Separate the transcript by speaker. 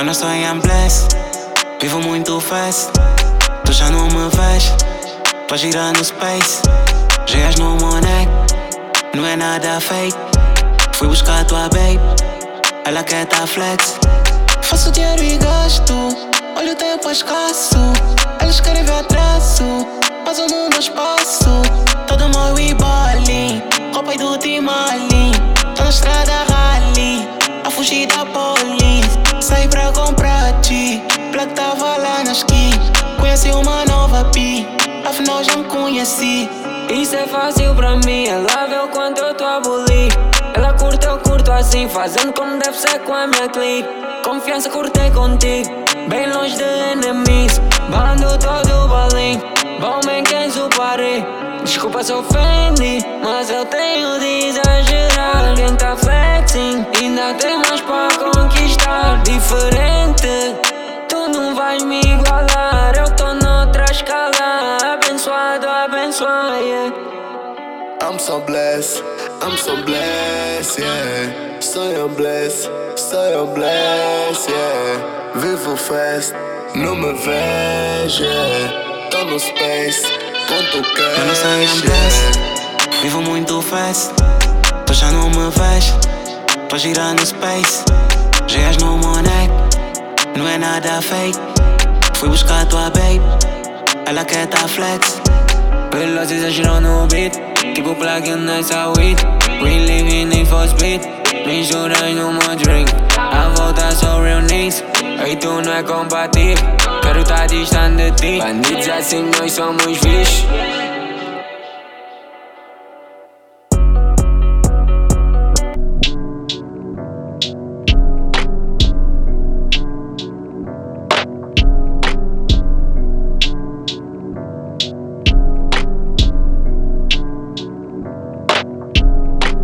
Speaker 1: Mas não estou em bless, vivo muito fast. Tu já não me vês, tô girando no space. Geas no Monet, não é nada fake. Fui buscar tua babe, ela quer tá flex. Faço dinheiro e gasto, olha o tempo é escasso. Eles querem ver atraso, mas eu dou espaço. Todo mal e bowling, roupa do Timalin. Tô na estrada rally, a fugir da police. Afinal já me conheci.
Speaker 2: Isso é fácil pra mim, ela vê o quanto eu tô abolir. Ela curte, eu curto assim, fazendo como deve ser com a minha clique. Confiança curtei contigo, bem longe de enemies. Bando todo balinho, bom bem quem supare. Desculpa se ofendi, mas eu tenho de exagerar. Quem tá flexing, ainda tem mais pra conquistar. Diferente, tu não vais me igualar. Eu tô noutra escala, Yeah.
Speaker 3: I'm so blessed, I'm so blessed, yeah. So I'm blessed, so I'm blessed, yeah. Vivo fast, não me vejo, yeah. Tô no space, quanto
Speaker 1: Eu não sei
Speaker 3: cash,
Speaker 1: em bless,
Speaker 3: yeah.
Speaker 1: vivo muito fast. Tu já não me vês, tô girando no space. Geas no Monet, não é nada fake. Fui buscar a tua babe, ela quer tá flex.
Speaker 2: glasses and she don't know beat. Keep a plug and nights I weed. We living in for speed. Make sure I no more drink. A volta são reunidos. Ei, tu não é compatível. Quero estar distante de ti. Bandidos assim, nós somos bichos.